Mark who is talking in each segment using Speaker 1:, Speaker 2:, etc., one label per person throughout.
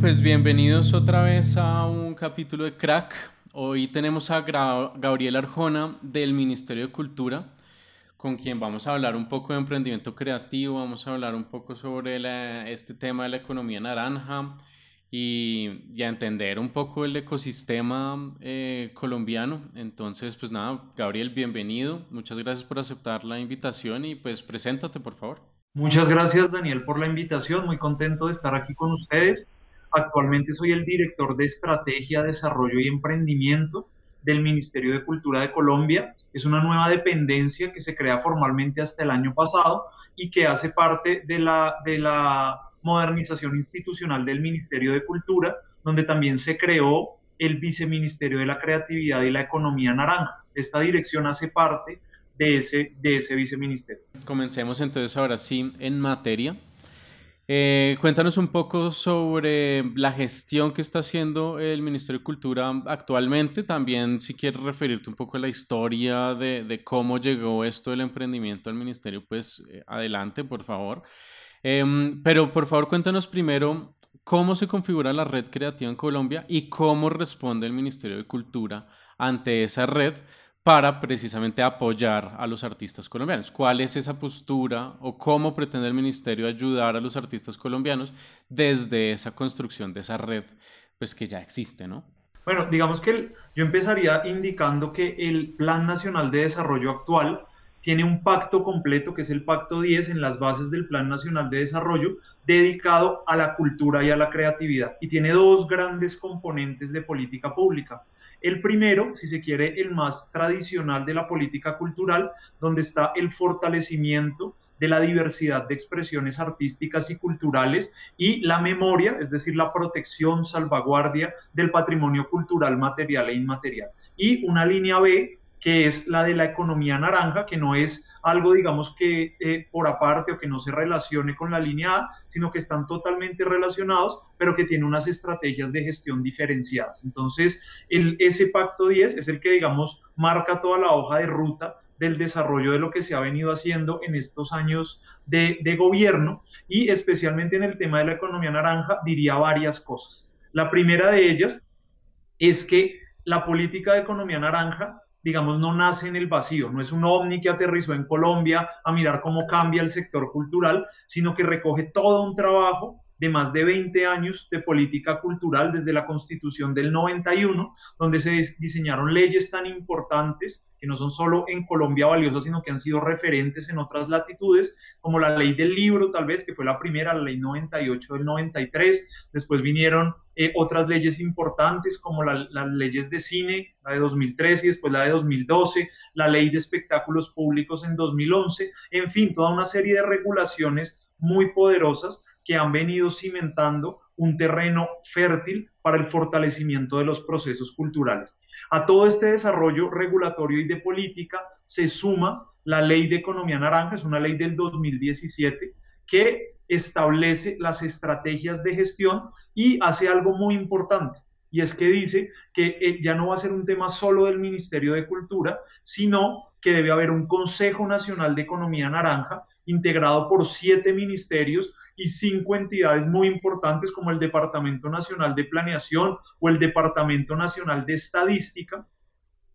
Speaker 1: Pues bienvenidos otra vez a un capítulo de Crack. Hoy tenemos a Gabriel Arjona del Ministerio de Cultura, con quien vamos a hablar un poco de emprendimiento creativo, vamos a hablar un poco sobre este tema de la economía naranja y, a entender un poco el ecosistema eh, colombiano. Entonces, pues nada, Gabriel, bienvenido. Muchas gracias por aceptar la invitación y pues preséntate, por favor.
Speaker 2: Muchas gracias, Daniel, por la invitación. Muy contento de estar aquí con ustedes. Actualmente soy el director de Estrategia, Desarrollo y Emprendimiento del Ministerio de Cultura de Colombia. Es una nueva dependencia que se crea formalmente hasta el año pasado y que hace parte de la, de la modernización institucional del Ministerio de Cultura, donde también se creó el Viceministerio de la Creatividad y la Economía Naranja. Esta dirección hace parte de ese, de ese viceministerio.
Speaker 1: Comencemos entonces ahora sí en materia. Eh, cuéntanos un poco sobre la gestión que está haciendo el Ministerio de Cultura actualmente. También, si quieres referirte un poco a la historia de, cómo llegó esto del emprendimiento al Ministerio, pues eh, adelante, por favor. Em, pero por favor, cuéntanos primero cómo se configura la red creativa en Colombia y cómo responde el Ministerio de Cultura ante esa red para precisamente apoyar a los artistas colombianos. ¿Cuál es esa postura o cómo pretende el ministerio ayudar a los artistas colombianos desde esa construcción de esa red pues que ya existe, ¿no?
Speaker 2: Bueno, digamos que yo empezaría indicando que el Plan Nacional de Desarrollo actual tiene un pacto completo, que es el Pacto 10 en las bases del Plan Nacional de Desarrollo, dedicado a la cultura y a la creatividad. Y tiene dos grandes componentes de política pública. El primero, si se quiere, el más tradicional de la política cultural, donde está el fortalecimiento de la diversidad de expresiones artísticas y culturales y la memoria, es decir, la protección, salvaguardia del patrimonio cultural material e inmaterial. Y una línea B, que es la de la economía naranja, que no es algo, digamos, que eh, por aparte o que no se relacione con la línea A, sino que están totalmente relacionados, pero que tiene unas estrategias de gestión diferenciadas. Entonces, el, ese pacto 10 es el que, digamos, marca toda la hoja de ruta del desarrollo de lo que se ha venido haciendo en estos años de gobierno y especialmente en el tema de la economía naranja diría varias cosas. La primera de ellas es que la política de economía naranja digamos, no nace en el vacío, no es un ovni que aterrizó en Colombia a mirar cómo cambia el sector cultural, sino que recoge todo un trabajo de más de 20 años de política cultural desde la constitución del 91, donde se diseñaron leyes tan importantes que no son solo en Colombia valiosas, sino que han sido referentes en otras latitudes, como la ley del libro, tal vez, que fue la primera, la ley 98 del 93, después vinieron eh, otras leyes importantes como las leyes de cine, la de 2013 y después la de 2012, la ley de espectáculos públicos en 2011, en fin, toda una serie de regulaciones muy poderosas que han venido cimentando un terreno fértil para el fortalecimiento de los procesos culturales. A todo este desarrollo regulatorio y de política se suma la ley de economía naranja, es una ley del 2017 que establece las estrategias de gestión y hace algo muy importante, y es que dice que eh, ya no va a ser un tema solo del Ministerio de Cultura, sino que debe haber un Consejo Nacional de Economía Naranja integrado por siete ministerios y cinco entidades muy importantes como el Departamento Nacional de Planeación o el Departamento Nacional de Estadística,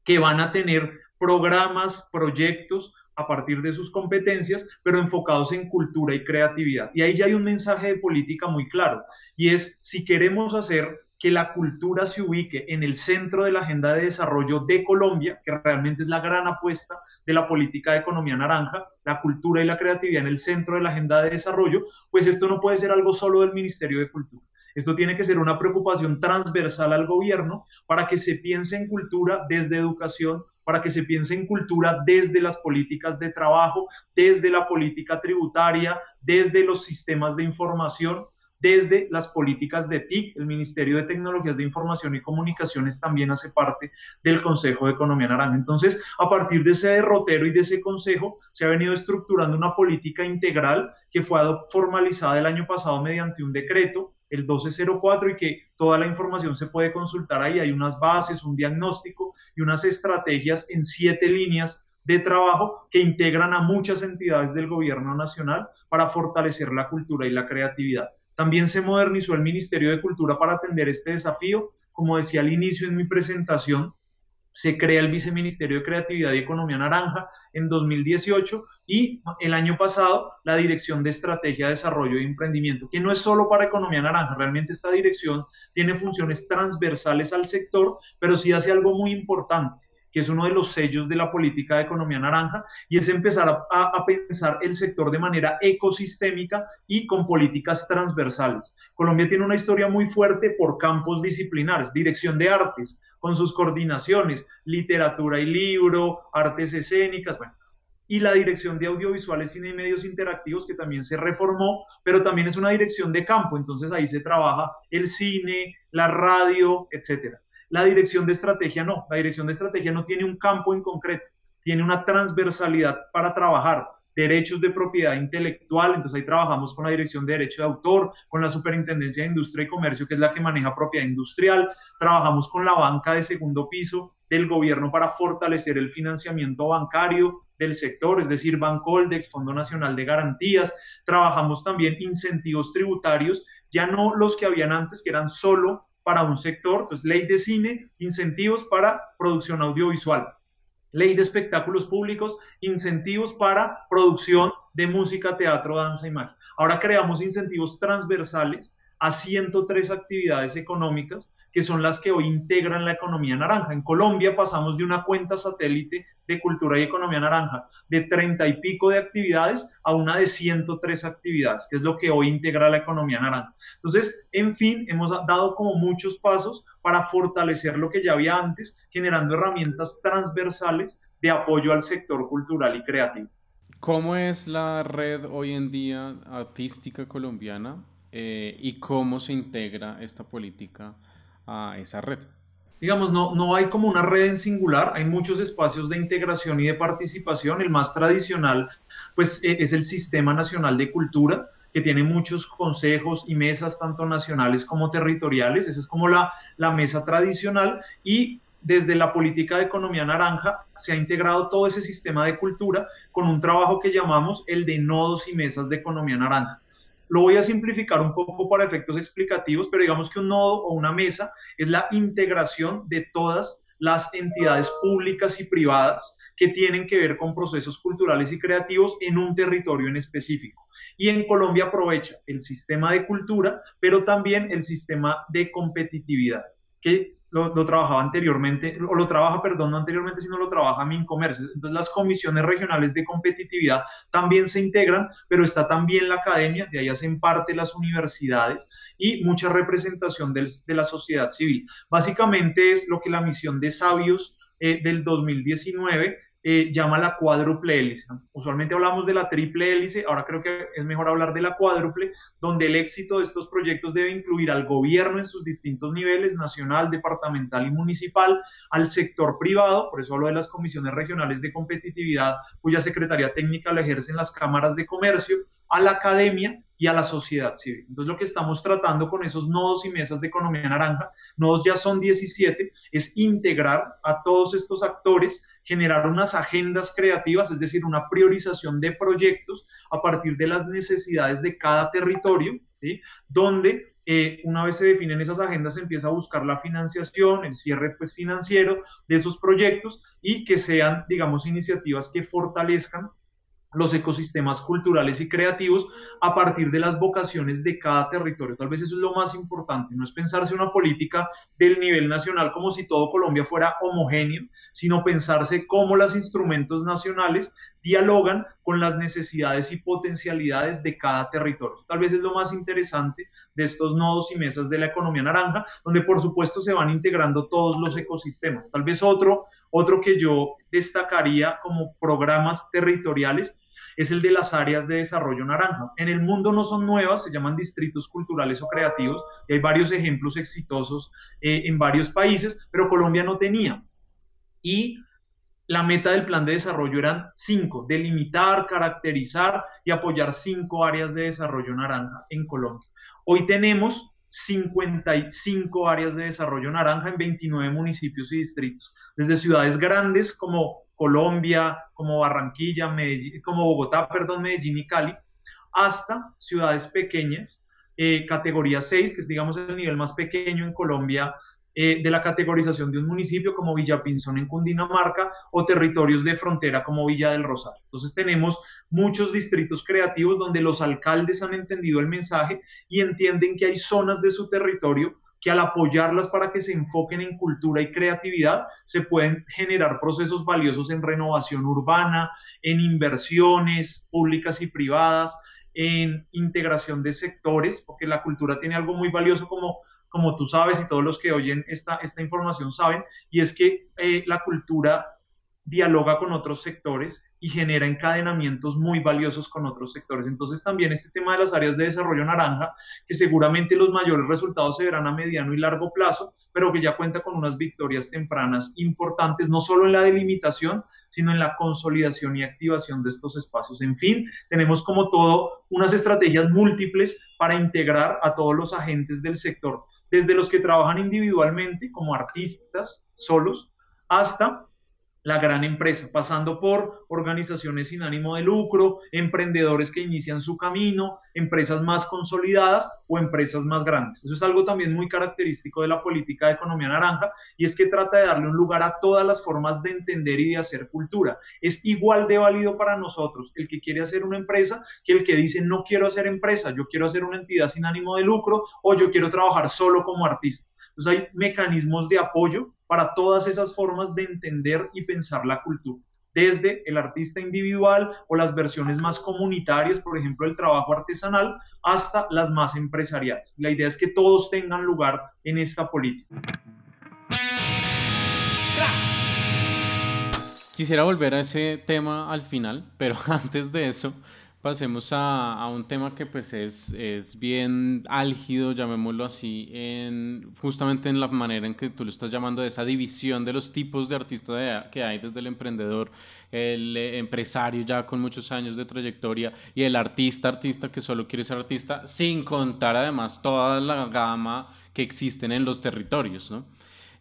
Speaker 2: que van a tener programas, proyectos a partir de sus competencias, pero enfocados en cultura y creatividad. Y ahí ya hay un mensaje de política muy claro, y es si queremos hacer que la cultura se ubique en el centro de la agenda de desarrollo de Colombia, que realmente es la gran apuesta de la política de economía naranja, la cultura y la creatividad en el centro de la agenda de desarrollo, pues esto no puede ser algo solo del Ministerio de Cultura. Esto tiene que ser una preocupación transversal al gobierno para que se piense en cultura desde educación, para que se piense en cultura desde las políticas de trabajo, desde la política tributaria, desde los sistemas de información, desde las políticas de TIC, el Ministerio de Tecnologías de Información y Comunicaciones también hace parte del Consejo de Economía Naranja. Entonces, a partir de ese derrotero y de ese consejo, se ha venido estructurando una política integral que fue formalizada el año pasado mediante un decreto el 1204 y que toda la información se puede consultar ahí. Hay unas bases, un diagnóstico y unas estrategias en siete líneas de trabajo que integran a muchas entidades del gobierno nacional para fortalecer la cultura y la creatividad. También se modernizó el Ministerio de Cultura para atender este desafío. Como decía al inicio en mi presentación, se crea el Viceministerio de Creatividad y Economía Naranja en 2018 y el año pasado la Dirección de Estrategia, Desarrollo y Emprendimiento, que no es solo para Economía Naranja, realmente esta dirección tiene funciones transversales al sector, pero sí hace algo muy importante que es uno de los sellos de la política de economía naranja, y es empezar a, pensar el sector de manera ecosistémica y con políticas transversales. Colombia tiene una historia muy fuerte por campos disciplinares, dirección de artes, con sus coordinaciones, literatura y libro, artes escénicas, bueno, y la dirección de audiovisuales, cine y medios interactivos, que también se reformó, pero también es una dirección de campo, entonces ahí se trabaja el cine, la radio, etcétera. La dirección de estrategia no, la dirección de estrategia no tiene un campo en concreto, tiene una transversalidad para trabajar derechos de propiedad intelectual, entonces ahí trabajamos con la Dirección de Derecho de Autor, con la Superintendencia de Industria y Comercio, que es la que maneja propiedad industrial, trabajamos con la banca de segundo piso del gobierno para fortalecer el financiamiento bancario del sector, es decir, Bancoldex, Fondo Nacional de Garantías, trabajamos también incentivos tributarios, ya no los que habían antes, que eran solo para un sector, entonces ley de cine, incentivos para producción audiovisual, ley de espectáculos públicos, incentivos para producción de música, teatro, danza y magia. Ahora creamos incentivos transversales a 103 actividades económicas que son las que hoy integran la economía naranja. En Colombia pasamos de una cuenta satélite de cultura y economía naranja de 30 y pico de actividades a una de 103 actividades, que es lo que hoy integra la economía naranja. Entonces, en fin, hemos dado como muchos pasos para fortalecer lo que ya había antes, generando herramientas transversales de apoyo al sector cultural y creativo.
Speaker 1: ¿Cómo es la red hoy en día artística colombiana eh, y cómo se integra esta política a esa red.
Speaker 2: Digamos, no, no hay como una red en singular, hay muchos espacios de integración y de participación. El más tradicional, pues, e, es el Sistema Nacional de Cultura, que tiene muchos consejos y mesas, tanto nacionales como territoriales. Esa es como la, la mesa tradicional. Y desde la política de economía naranja se ha integrado todo ese sistema de cultura con un trabajo que llamamos el de nodos y mesas de economía naranja. Lo voy a simplificar un poco para efectos explicativos, pero digamos que un nodo o una mesa es la integración de todas las entidades públicas y privadas que tienen que ver con procesos culturales y creativos en un territorio en específico. Y en Colombia aprovecha el sistema de cultura, pero también el sistema de competitividad, que lo, trabajaba anteriormente, o lo trabaja, perdón, no anteriormente, sino lo trabaja Mincomercio. Entonces las comisiones regionales de competitividad también se integran, pero está también la academia, de ahí hacen parte las universidades y mucha representación de la sociedad civil. Básicamente es lo que la misión de Sabios eh, del 2019 eh, llama la cuádruple hélice. Usualmente hablamos de la triple hélice, ahora creo que es mejor hablar de la cuádruple, donde el éxito de estos proyectos debe incluir al gobierno en sus distintos niveles, nacional, departamental y municipal, al sector privado, por eso hablo de las comisiones regionales de competitividad, cuya secretaría técnica la ejercen las cámaras de comercio, a la academia y a la sociedad civil. Entonces lo que estamos tratando con esos nodos y mesas de economía naranja, nodos ya son 17, es integrar a todos estos actores generar unas agendas creativas, es decir, una priorización de proyectos a partir de las necesidades de cada territorio, ¿sí? donde eh, una vez se definen esas agendas se empieza a buscar la financiación, el cierre pues, financiero de esos proyectos y que sean, digamos, iniciativas que fortalezcan los ecosistemas culturales y creativos a partir de las vocaciones de cada territorio. Tal vez eso es lo más importante, no es pensarse una política del nivel nacional como si todo Colombia fuera homogéneo, sino pensarse cómo los instrumentos nacionales dialogan con las necesidades y potencialidades de cada territorio. Tal vez es lo más interesante de estos nodos y mesas de la economía naranja, donde por supuesto se van integrando todos los ecosistemas. Tal vez otro, otro que yo destacaría como programas territoriales es el de las áreas de desarrollo naranja. En el mundo no son nuevas, se llaman distritos culturales o creativos, y hay varios ejemplos exitosos eh, en varios países, pero Colombia no tenía. Y la meta del plan de desarrollo eran cinco, delimitar, caracterizar y apoyar cinco áreas de desarrollo naranja en Colombia. Hoy tenemos 55 áreas de desarrollo naranja en 29 municipios y distritos, desde ciudades grandes como Colombia, como Barranquilla, como Bogotá, perdón, Medellín y Cali, hasta ciudades pequeñas eh, categoría 6, que es digamos el nivel más pequeño en Colombia eh, de la categorización de un municipio como Villapinzón en Cundinamarca o territorios de frontera como Villa del Rosario. Entonces tenemos muchos distritos creativos donde los alcaldes han entendido el mensaje y entienden que hay zonas de su territorio que al apoyarlas para que se enfoquen en cultura y creatividad, se pueden generar procesos valiosos en renovación urbana, en inversiones públicas y privadas, en integración de sectores, porque la cultura tiene algo muy valioso como, como tú sabes y todos los que oyen esta, esta información saben, y es que eh, la cultura dialoga con otros sectores y genera encadenamientos muy valiosos con otros sectores. Entonces también este tema de las áreas de desarrollo naranja, que seguramente los mayores resultados se verán a mediano y largo plazo, pero que ya cuenta con unas victorias tempranas importantes, no solo en la delimitación, sino en la consolidación y activación de estos espacios. En fin, tenemos como todo unas estrategias múltiples para integrar a todos los agentes del sector, desde los que trabajan individualmente como artistas solos, hasta la gran empresa, pasando por organizaciones sin ánimo de lucro, emprendedores que inician su camino, empresas más consolidadas o empresas más grandes. Eso es algo también muy característico de la política de economía naranja y es que trata de darle un lugar a todas las formas de entender y de hacer cultura. Es igual de válido para nosotros el que quiere hacer una empresa que el que dice no quiero hacer empresa, yo quiero hacer una entidad sin ánimo de lucro o yo quiero trabajar solo como artista. Entonces hay mecanismos de apoyo para todas esas formas de entender y pensar la cultura, desde el artista individual o las versiones más comunitarias, por ejemplo, el trabajo artesanal, hasta las más empresariales. La idea es que todos tengan lugar en esta política.
Speaker 1: Quisiera volver a ese tema al final, pero antes de eso, pasemos a, a, un tema que pues es, es, bien álgido, llamémoslo así, en, justamente en la manera en que tú lo estás llamando, de esa división de los tipos de artistas que hay, desde el emprendedor, el eh, empresario ya con muchos años de trayectoria y el artista, artista que solo quiere ser artista, sin contar además toda la gama que existen en los territorios, ¿no?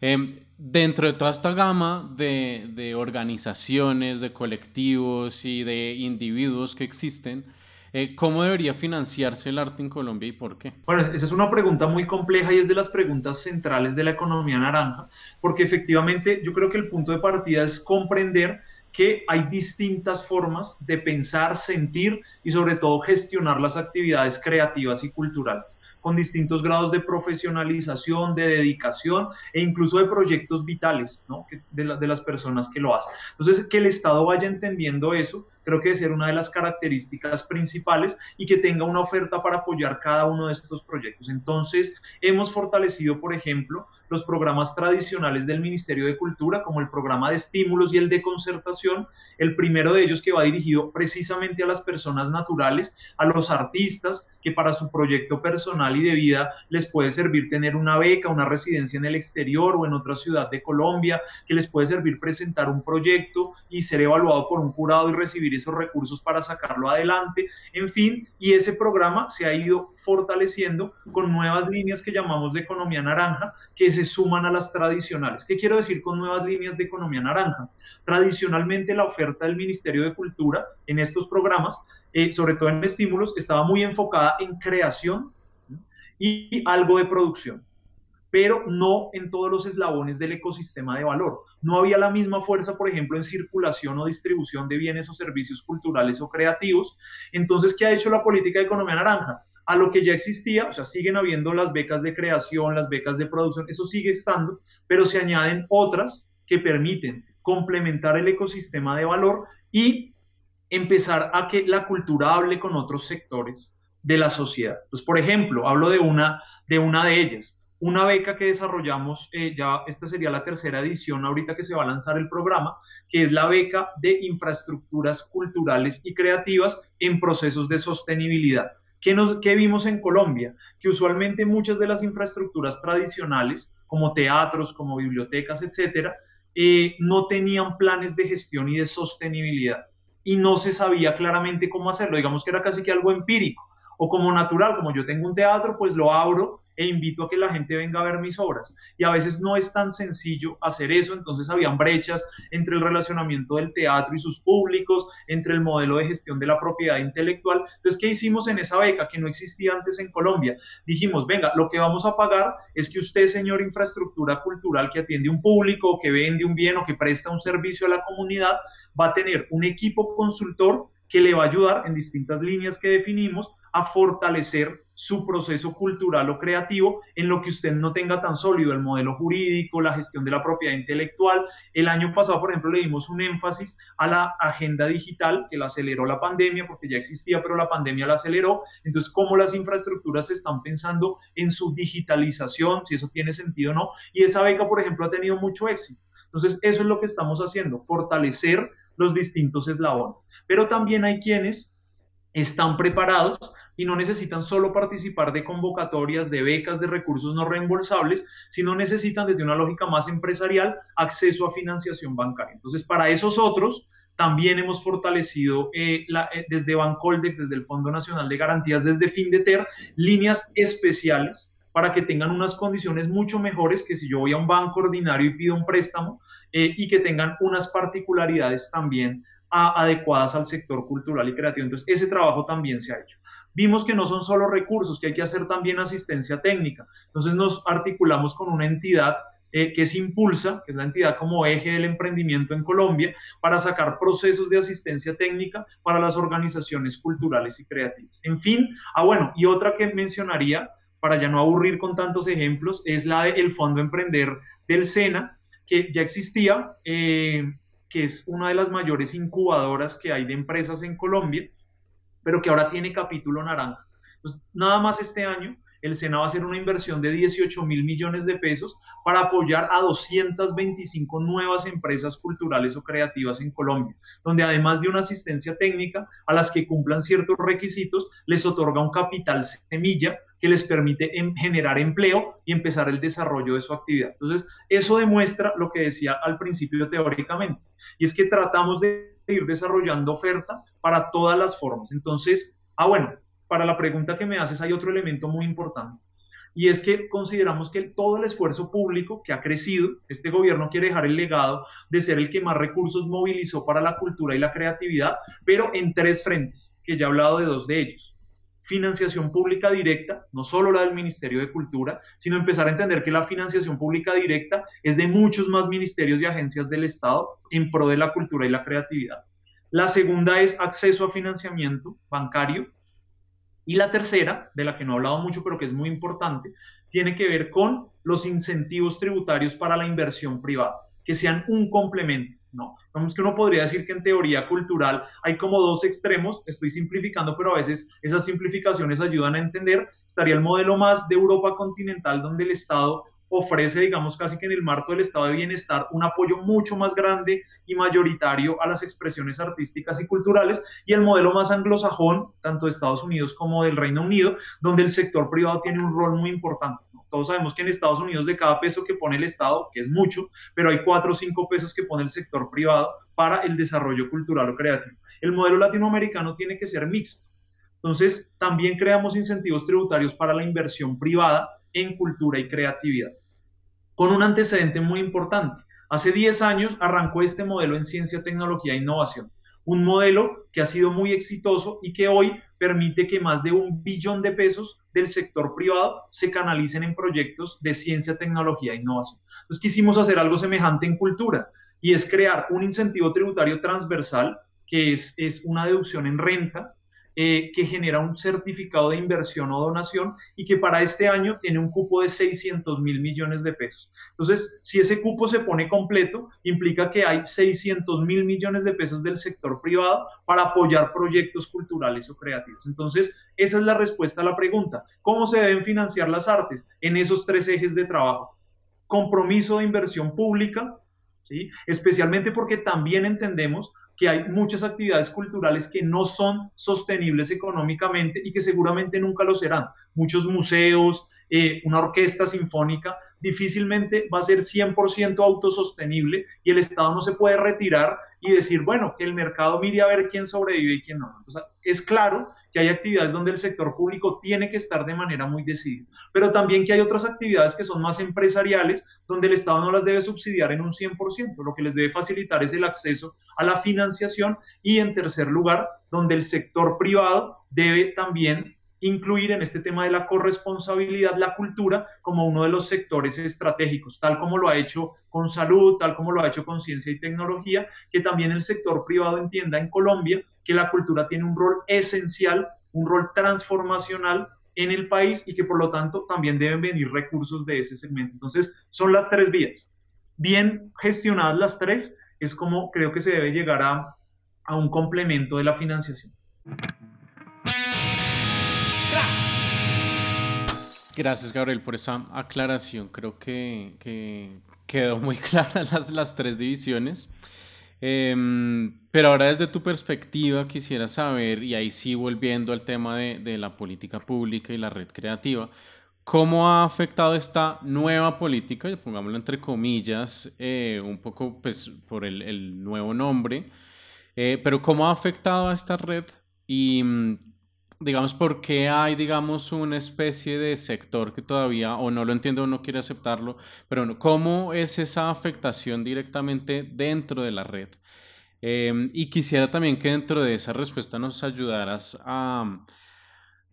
Speaker 1: Em, dentro de toda esta gama de, organizaciones, de colectivos y de individuos que existen, eh, ¿cómo debería financiarse el arte en Colombia y por qué?
Speaker 2: Bueno, esa es una pregunta muy compleja y es de las preguntas centrales de la economía naranja, porque efectivamente yo creo que el punto de partida es comprender que hay distintas formas de pensar, sentir y sobre todo gestionar las actividades creativas y culturales con distintos grados de profesionalización, de dedicación e incluso de proyectos vitales de, de las personas que lo hacen. Entonces, que el Estado vaya entendiendo eso, creo que debe ser una de las características principales y que tenga una oferta para apoyar cada uno de estos proyectos. Entonces, hemos fortalecido, por ejemplo, los programas tradicionales del Ministerio de Cultura, como el programa de estímulos y el de concertación, el primero de ellos que va dirigido precisamente a las personas naturales, a los artistas, que para su proyecto personal y de vida les puede servir tener una beca, una residencia en el exterior o en otra ciudad de Colombia, que les puede servir presentar un proyecto y ser evaluado por un jurado y recibir esos recursos para sacarlo adelante, en fin, y ese programa se ha ido fortaleciendo con nuevas líneas que llamamos de economía naranja, que se suman a las tradicionales. ¿Qué quiero decir con nuevas líneas de economía naranja? Tradicionalmente la oferta del Ministerio de Cultura en estos programas eh, sobre todo en estímulos, estaba muy enfocada en creación y algo de producción, pero no en todos los eslabones del ecosistema de valor. No había la misma fuerza, por ejemplo, en circulación o distribución de bienes o servicios culturales o creativos. Entonces, ¿qué ha hecho la política de economía naranja? A lo que ya existía, o sea, siguen habiendo las becas de creación, las becas de producción, eso sigue estando, pero se añaden otras que permiten complementar el ecosistema de valor y empezar a que la cultura hable con otros sectores de la sociedad. Pues, por ejemplo, hablo de una de, una de ellas, una beca que desarrollamos, eh, ya esta sería la tercera edición ahorita que se va a lanzar el programa, que es la beca de infraestructuras culturales y creativas en procesos de sostenibilidad. ¿Qué, nos, qué vimos en Colombia? Que usualmente muchas de las infraestructuras tradicionales, como teatros, como bibliotecas, etcétera, eh, no tenían planes de gestión y de sostenibilidad y no se sabía claramente cómo hacerlo. Digamos que era casi que algo empírico o como natural, como yo tengo un teatro, pues lo abro e invito a que la gente venga a ver mis obras. Y a veces no es tan sencillo hacer eso, entonces habían brechas entre el relacionamiento del teatro y sus públicos, entre el modelo de gestión de la propiedad intelectual. Entonces, ¿qué hicimos en esa beca que no existía antes en Colombia? Dijimos, venga, lo que vamos a pagar es que usted, señor infraestructura cultural que atiende un público, que vende un bien o que presta un servicio a la comunidad, va a tener un equipo consultor que le va a ayudar en distintas líneas que definimos a fortalecer su proceso cultural o creativo en lo que usted no tenga tan sólido el modelo jurídico, la gestión de la propiedad intelectual. El año pasado, por ejemplo, le dimos un énfasis a la agenda digital que la aceleró la pandemia, porque ya existía, pero la pandemia la aceleró. Entonces, cómo las infraestructuras están pensando en su digitalización, si eso tiene sentido o no. Y esa beca, por ejemplo, ha tenido mucho éxito. Entonces, eso es lo que estamos haciendo, fortalecer los distintos eslabones. Pero también hay quienes están preparados y no necesitan solo participar de convocatorias, de becas, de recursos no reembolsables, sino necesitan desde una lógica más empresarial acceso a financiación bancaria. Entonces, para esos otros, también hemos fortalecido eh, eh, desde Bancoldex, desde el Fondo Nacional de Garantías, desde FinDeter, líneas especiales para que tengan unas condiciones mucho mejores que si yo voy a un banco ordinario y pido un préstamo eh, y que tengan unas particularidades también adecuadas al sector cultural y creativo. Entonces, ese trabajo también se ha hecho. Vimos que no son solo recursos, que hay que hacer también asistencia técnica. Entonces, nos articulamos con una entidad eh, que es Impulsa, que es la entidad como eje del emprendimiento en Colombia, para sacar procesos de asistencia técnica para las organizaciones culturales y creativas. En fin, ah bueno, y otra que mencionaría, para ya no aburrir con tantos ejemplos, es la del Fondo Emprender del SENA, que ya existía, eh, que es una de las mayores incubadoras que hay de empresas en Colombia, pero que ahora tiene capítulo naranja. Pues nada más este año el SENA va a hacer una inversión de 18 mil millones de pesos para apoyar a 225 nuevas empresas culturales o creativas en Colombia, donde además de una asistencia técnica a las que cumplan ciertos requisitos, les otorga un capital semilla que les permite em, generar empleo y empezar el desarrollo de su actividad. Entonces, eso demuestra lo que decía al principio teóricamente, y es que tratamos de ir desarrollando oferta para todas las formas. Entonces, ah, bueno, para la pregunta que me haces hay otro elemento muy importante. Y es que consideramos que todo el esfuerzo público que ha crecido, este gobierno quiere dejar el legado de ser el que más recursos movilizó para la cultura y la creatividad, pero en tres frentes, que ya he hablado de dos de ellos financiación pública directa, no solo la del Ministerio de Cultura, sino empezar a entender que la financiación pública directa es de muchos más ministerios y agencias del Estado en pro de la cultura y la creatividad. La segunda es acceso a financiamiento bancario. Y la tercera, de la que no he hablado mucho, pero que es muy importante, tiene que ver con los incentivos tributarios para la inversión privada, que sean un complemento no, vamos que uno podría decir que en teoría cultural hay como dos extremos, estoy simplificando, pero a veces esas simplificaciones ayudan a entender. Estaría el modelo más de Europa continental, donde el Estado ofrece, digamos, casi que en el marco del estado de bienestar, un apoyo mucho más grande y mayoritario a las expresiones artísticas y culturales, y el modelo más anglosajón, tanto de Estados Unidos como del Reino Unido, donde el sector privado tiene un rol muy importante. Todos sabemos que en Estados Unidos de cada peso que pone el Estado, que es mucho, pero hay cuatro o cinco pesos que pone el sector privado para el desarrollo cultural o creativo. El modelo latinoamericano tiene que ser mixto. Entonces, también creamos incentivos tributarios para la inversión privada en cultura y creatividad, con un antecedente muy importante. Hace 10 años arrancó este modelo en ciencia, tecnología e innovación, un modelo que ha sido muy exitoso y que hoy permite que más de un billón de pesos del sector privado se canalicen en proyectos de ciencia, tecnología e innovación. Entonces quisimos hacer algo semejante en cultura y es crear un incentivo tributario transversal que es, es una deducción en renta eh, que genera un certificado de inversión o donación y que para este año tiene un cupo de 600 mil millones de pesos. Entonces, si ese cupo se pone completo, implica que hay 600 mil millones de pesos del sector privado para apoyar proyectos culturales o creativos. Entonces, esa es la respuesta a la pregunta. ¿Cómo se deben financiar las artes? En esos tres ejes de trabajo. Compromiso de inversión pública, ¿sí? especialmente porque también entendemos que hay muchas actividades culturales que no son sostenibles económicamente y que seguramente nunca lo serán. Muchos museos, eh, una orquesta sinfónica, difícilmente va a ser 100% autosostenible y el Estado no se puede retirar y decir, bueno, que el mercado mire a ver quién sobrevive y quién no. es claro que hay actividades donde el sector público tiene que estar de manera muy decidida, pero también que hay otras actividades que son más empresariales, donde el Estado no las debe subsidiar en un 100%, lo que les debe facilitar es el acceso a la financiación y en tercer lugar, donde el sector privado debe también incluir en este tema de la corresponsabilidad la cultura como uno de los sectores estratégicos, tal como lo ha hecho con salud, tal como lo ha hecho con ciencia y tecnología, que también el sector privado entienda en Colombia que la cultura tiene un rol esencial, un rol transformacional en el país y que por lo tanto también deben venir recursos de ese segmento. Entonces, son las tres vías. Bien gestionadas las tres, es como creo que se debe llegar a, a un complemento de la financiación.
Speaker 1: Gracias, Gabriel, por esa aclaración. Creo que, quedó muy clara las, las tres divisiones. Em, pero ahora desde tu perspectiva quisiera saber, y ahí sí volviendo al tema de, la política pública y la red creativa, ¿cómo ha afectado esta nueva política, pongámoslo entre comillas, eh, un poco pues, por el, nuevo nombre, eh, pero cómo ha afectado a esta red y mm, digamos, por qué hay, digamos, una especie de sector que todavía, o no lo entiendo o no quiere aceptarlo, pero ¿cómo es esa afectación directamente dentro de la red? Em, y quisiera también que dentro de esa respuesta nos ayudaras a,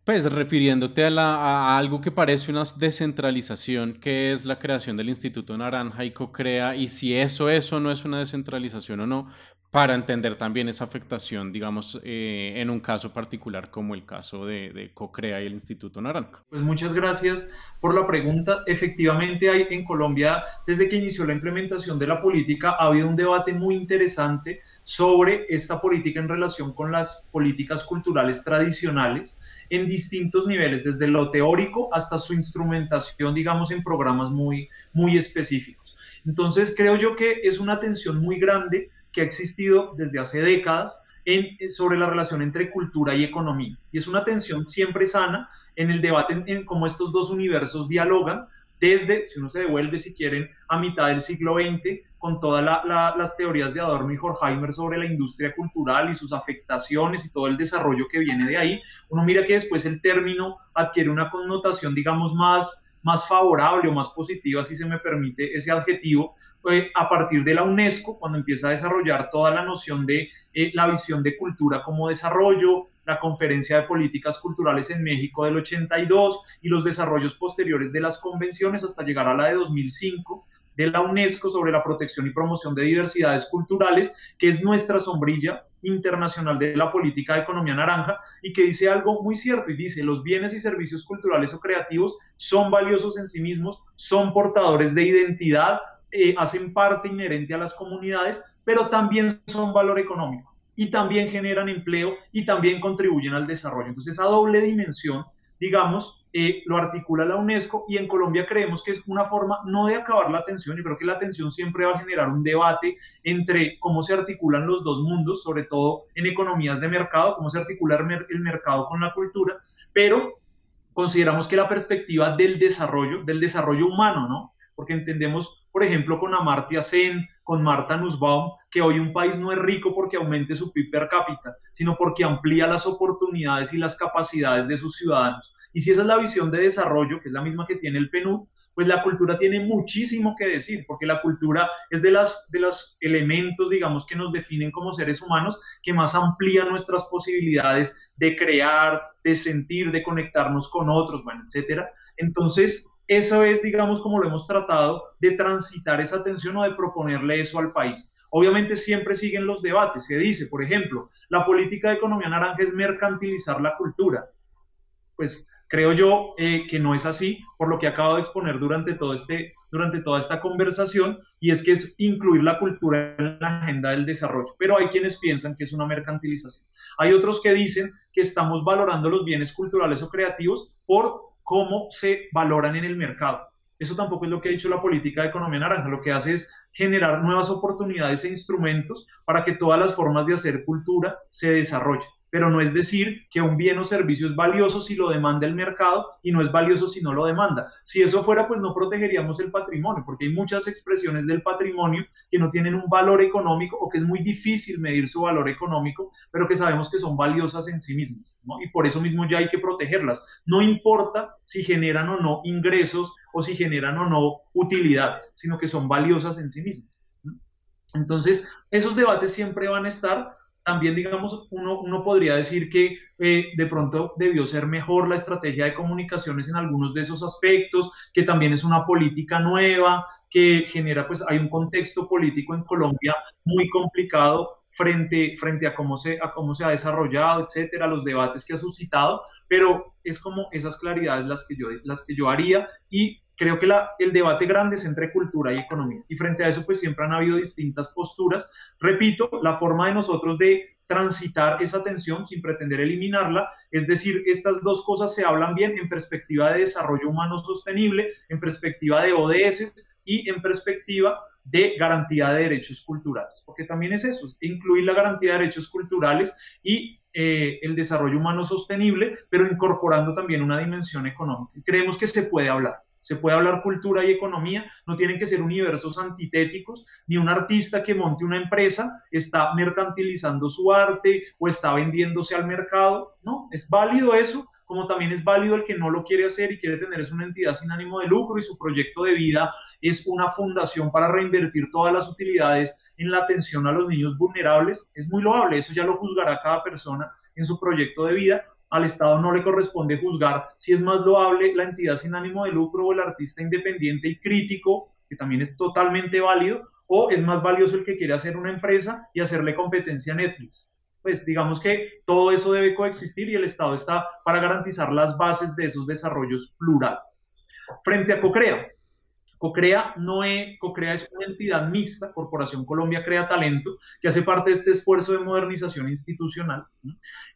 Speaker 1: pues, refiriéndote a, la, a algo que parece una descentralización, que es la creación del Instituto Naranja y CoCrea, y si eso, eso no es una descentralización o no, para entender también esa afectación, digamos, eh, en un caso particular como el caso de, CoCrea y el Instituto Naranja.
Speaker 2: Pues muchas gracias por la pregunta. Efectivamente, hay en Colombia, desde que inició la implementación de la política, ha habido un debate muy interesante sobre esta política en relación con las políticas culturales tradicionales en distintos niveles, desde lo teórico hasta su instrumentación, digamos, en programas muy, muy específicos. Entonces, creo yo que es una tensión muy grande que ha existido desde hace décadas en, sobre la relación entre cultura y economía. Y es una tensión siempre sana en el debate en, cómo estos dos universos dialogan desde, si uno se devuelve, si quieren, a mitad del siglo XX, con todas las teorías de Adorno y Horkheimer sobre la industria cultural y sus afectaciones y todo el desarrollo que viene de ahí, uno mira que después el término adquiere una connotación, digamos, más, más favorable o más positiva, si se me permite ese adjetivo, a partir de la UNESCO, cuando empieza a desarrollar toda la noción de eh, la visión de cultura como desarrollo, la conferencia de políticas culturales en México del 82 y los desarrollos posteriores de las convenciones hasta llegar a la de 2005 de la UNESCO sobre la protección y promoción de diversidades culturales, que es nuestra sombrilla internacional de la política de economía naranja y que dice algo muy cierto y dice los bienes y servicios culturales o creativos son valiosos en sí mismos, son portadores de identidad, eh, hacen parte inherente a las comunidades, pero también son valor económico y también generan empleo y también contribuyen al desarrollo. Entonces esa doble dimensión, digamos, eh, lo articula la UNESCO y en Colombia creemos que es una forma no de acabar la tensión, yo creo que la tensión siempre va a generar un debate entre cómo se articulan los dos mundos, sobre todo en economías de mercado, cómo se articula el mercado con la cultura, pero consideramos que la perspectiva del desarrollo, del desarrollo humano, ¿no? Porque entendemos por ejemplo, con Amartya Sen, con Marta Nussbaum, que hoy un país no es rico porque aumente su PIB per cápita, sino porque amplía las oportunidades y las capacidades de sus ciudadanos. Y si esa es la visión de desarrollo, que es la misma que tiene el PNUD, pues la cultura tiene muchísimo que decir, porque la cultura es de, las, de los elementos, digamos, que nos definen como seres humanos, que más amplía nuestras posibilidades de crear, de sentir, de conectarnos con otros, bueno, etcétera. Entonces, eso es, digamos, como lo hemos tratado de transitar esa tensión o de proponerle eso al país. Obviamente siempre siguen los debates. Se dice, por ejemplo, la política de economía naranja es mercantilizar la cultura. Pues creo yo eh, que no es así, por lo que acabo de exponer durante, todo este, durante toda esta conversación, y es que es incluir la cultura en la agenda del desarrollo. Pero hay quienes piensan que es una mercantilización. Hay otros que dicen que estamos valorando los bienes culturales o creativos por cómo se valoran en el mercado. Eso tampoco es lo que ha dicho la política de economía naranja. Lo que hace es generar nuevas oportunidades e instrumentos para que todas las formas de hacer cultura se desarrollen. Pero no es decir que un bien o servicio es valioso si lo demanda el mercado y no es valioso si no lo demanda. Si eso fuera, pues no protegeríamos el patrimonio, porque hay muchas expresiones del patrimonio que no tienen un valor económico o que es muy difícil medir su valor económico, pero que sabemos que son valiosas en sí mismas, Y por eso mismo ya hay que protegerlas. No importa si generan o no ingresos o si generan o no utilidades, sino que son valiosas en sí mismas. Entonces, esos debates siempre van a estar, también, digamos, uno, uno podría decir que eh, de pronto debió ser mejor la estrategia de comunicaciones en algunos de esos aspectos, que también es una política nueva, que genera, pues hay un contexto político en Colombia muy complicado frente, frente a, cómo se, a cómo se ha desarrollado, etcétera, los debates que ha suscitado, pero es como esas claridades las que yo, las que yo haría y creo que la, el debate grande es entre cultura y economía. Y frente a eso, pues siempre han habido distintas posturas. Repito, la forma de nosotros de transitar esa tensión sin pretender eliminarla, es decir, estas dos cosas se hablan bien en perspectiva de desarrollo humano sostenible, en perspectiva de ODS y en perspectiva de garantía de derechos culturales, porque también es eso, es incluir la garantía de derechos culturales y eh, el desarrollo humano sostenible, pero incorporando también una dimensión económica. Creemos que se puede hablar. Se puede hablar cultura y economía, no tienen que ser universos antitéticos, ni un artista que monte una empresa está mercantilizando su arte o está vendiéndose al mercado, no, es válido eso, como también es válido el que no lo quiere hacer y quiere tener es una entidad sin ánimo de lucro y su proyecto de vida es una fundación para reinvertir todas las utilidades en la atención a los niños vulnerables, es muy loable, eso ya lo juzgará cada persona en su proyecto de vida, al Estado no le corresponde juzgar si es más loable la entidad sin ánimo de lucro o el artista independiente y crítico, que también es totalmente válido, o es más valioso el que quiere hacer una empresa y hacerle competencia a Netflix. Pues digamos que todo eso debe coexistir y el Estado está para garantizar las bases de esos desarrollos plurales. Frente a COCREA, COCREA, no es, COCREA es una entidad mixta, Corporación Colombia Crea Talento, que hace parte de este esfuerzo de modernización institucional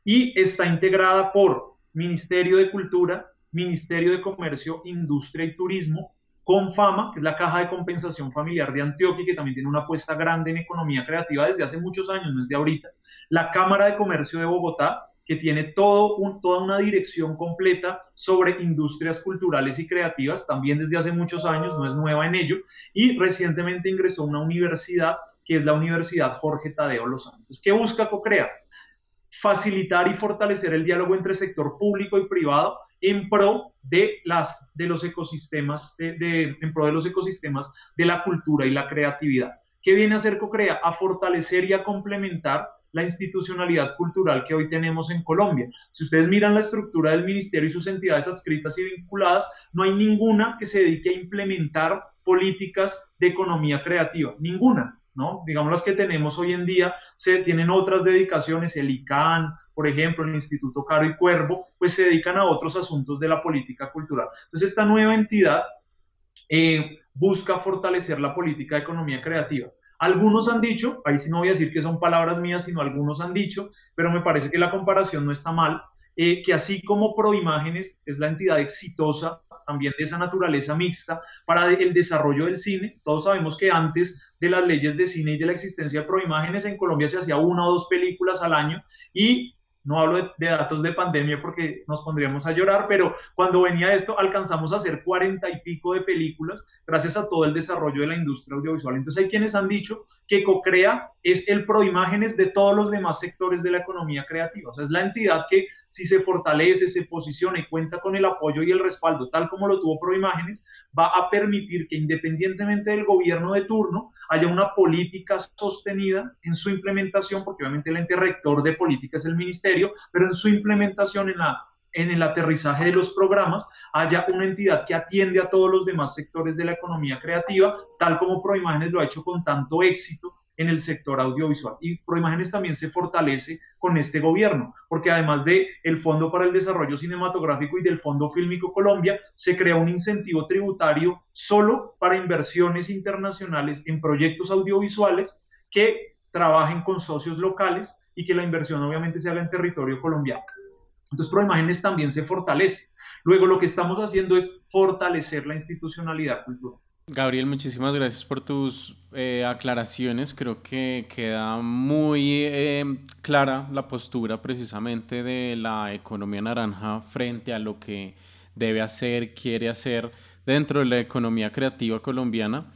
Speaker 2: y está integrada por Ministerio de Cultura, Ministerio de Comercio, Industria y Turismo, Confama, que es la Caja de Compensación Familiar de Antioquia, que también tiene una apuesta grande en economía creativa desde hace muchos años, no es de ahorita, la Cámara de Comercio de Bogotá, que tiene toda una dirección completa sobre industrias culturales y creativas, también desde hace muchos años, no es nueva en ello, y recientemente ingresó a una universidad que es la Universidad Jorge Tadeo Los Santos. ¿Qué busca CoCrea? Facilitar y fortalecer el diálogo entre sector público y privado en pro de, las, de los ecosistemas, de, en pro de los ecosistemas de la cultura y la creatividad. ¿Qué viene a hacer CoCrea? A fortalecer y a complementar la institucionalidad cultural que hoy tenemos en Colombia. Si ustedes miran la estructura del ministerio y sus entidades adscritas y vinculadas, no hay ninguna que se dedique a implementar políticas de economía creativa, ninguna, ¿no? Digamos las que tenemos hoy en día, se tienen otras dedicaciones, el ICANN, por ejemplo, el Instituto Caro y Cuervo, pues se dedican a otros asuntos de la política cultural. Entonces, esta nueva entidad eh, busca fortalecer la política de economía creativa. Algunos han dicho, ahí sí no voy a decir que son palabras mías, sino algunos han dicho, pero me parece que la comparación no está mal, eh, que así como Proimágenes es la entidad exitosa también de esa naturaleza mixta para el desarrollo del cine, todos sabemos que antes de las leyes de cine y de la existencia de Proimágenes en Colombia se hacía una o dos películas al año y no hablo de, datos de pandemia porque nos pondríamos a llorar, pero cuando venía esto alcanzamos a hacer cuarenta y pico de películas gracias a todo el desarrollo de la industria audiovisual. Entonces hay quienes han dicho que CoCrea es el proimágenes de todos los demás sectores de la economía creativa. O sea, es la entidad que si se fortalece, se posiciona y cuenta con el apoyo y el respaldo, tal como lo tuvo Proimágenes, va a permitir que independientemente del gobierno de turno haya una política sostenida en su implementación, porque obviamente el ente rector de política es el ministerio, pero en su implementación en la en el aterrizaje de los programas haya una entidad que atiende a todos los demás sectores de la economía creativa, tal como Proimágenes lo ha hecho con tanto éxito en el sector audiovisual. Y Proimágenes también se fortalece con este gobierno, porque además de el Fondo para el Desarrollo Cinematográfico y del Fondo Fílmico Colombia, se crea un incentivo tributario solo para inversiones internacionales en proyectos audiovisuales que trabajen con socios locales y que la inversión obviamente se haga en territorio colombiano. Entonces, Proimágenes también se fortalece. Luego, lo que estamos haciendo es fortalecer la institucionalidad cultural.
Speaker 1: Gabriel, muchísimas gracias por tus eh, aclaraciones. Creo que queda muy eh, clara la postura precisamente de la economía naranja frente a lo que debe hacer, quiere hacer dentro de la economía creativa colombiana.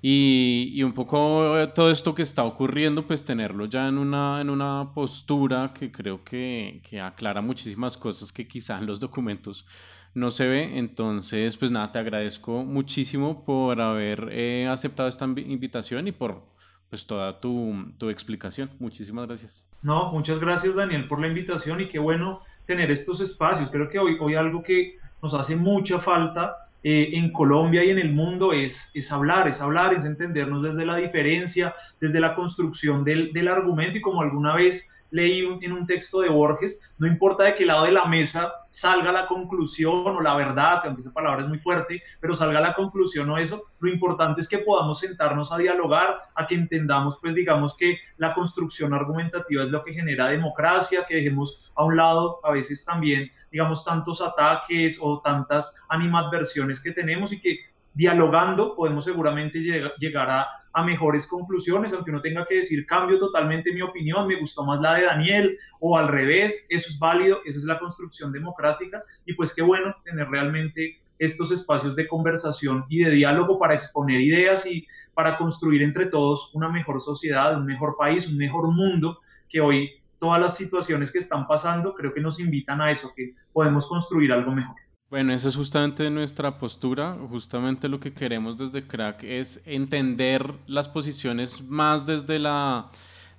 Speaker 1: Y, un poco eh, todo esto que está ocurriendo, pues tenerlo ya en una, en una postura que creo que, aclara muchísimas cosas que quizá en los documentos no se ve. Entonces, pues nada, te agradezco muchísimo por haber eh, aceptado esta invitación y por pues toda tu, tu, explicación. Muchísimas gracias.
Speaker 2: No, muchas gracias Daniel por la invitación y qué bueno tener estos espacios. Creo que hoy, hoy algo que nos hace mucha falta eh, en Colombia y en el mundo es, es hablar, es hablar, es entendernos desde la diferencia, desde la construcción del, del argumento y como alguna vez leí en un texto de Borges, no importa de qué lado de la mesa salga la conclusión o la verdad, aunque esa palabra es muy fuerte, pero salga la conclusión o eso, lo importante es que podamos sentarnos a dialogar, a que entendamos, pues digamos que la construcción argumentativa es lo que genera democracia, que dejemos a un lado a veces también, digamos, tantos ataques o tantas animadversiones que tenemos y que dialogando podemos seguramente llegar a a mejores conclusiones, aunque uno tenga que decir cambio totalmente mi opinión, me gustó más la de Daniel o al revés, eso es válido, eso es la construcción democrática y pues qué bueno tener realmente estos espacios de conversación y de diálogo para exponer ideas y para construir entre todos una mejor sociedad, un mejor país, un mejor mundo que hoy todas las situaciones que están pasando creo que nos invitan a eso, que podemos construir algo mejor.
Speaker 1: Bueno, esa es justamente nuestra postura. Justamente lo que queremos desde Crack es entender las posiciones más desde la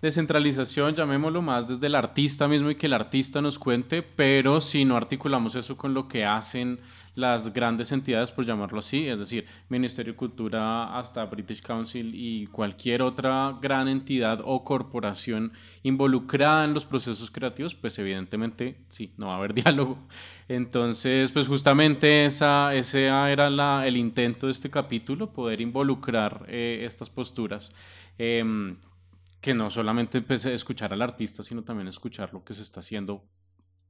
Speaker 1: descentralización, llamémoslo más desde el artista mismo y que el artista nos cuente, pero si no articulamos eso con lo que hacen las grandes entidades, por llamarlo así, es decir, Ministerio de Cultura hasta British Council y cualquier otra gran entidad o corporación involucrada en los procesos creativos, pues evidentemente sí, no va a haber diálogo. Entonces, pues justamente esa, ese era la, el intento de este capítulo, poder involucrar eh, estas posturas. Em, que no solamente a escuchar al artista, sino también escuchar lo que se está haciendo,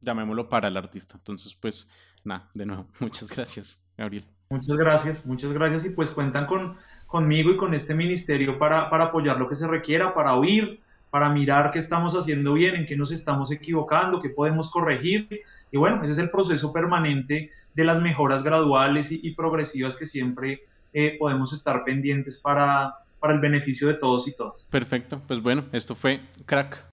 Speaker 1: llamémoslo para el artista. Entonces, pues, nada, de nuevo, muchas gracias, Gabriel.
Speaker 2: Muchas gracias, muchas gracias y pues cuentan con, conmigo y con este ministerio para, para apoyar lo que se requiera, para oír, para mirar qué estamos haciendo bien, en qué nos estamos equivocando, qué podemos corregir. Y bueno, ese es el proceso permanente de las mejoras graduales y, progresivas que siempre eh, podemos estar pendientes para, para el beneficio de todos y todas.
Speaker 1: Perfecto, pues bueno, esto fue Crack.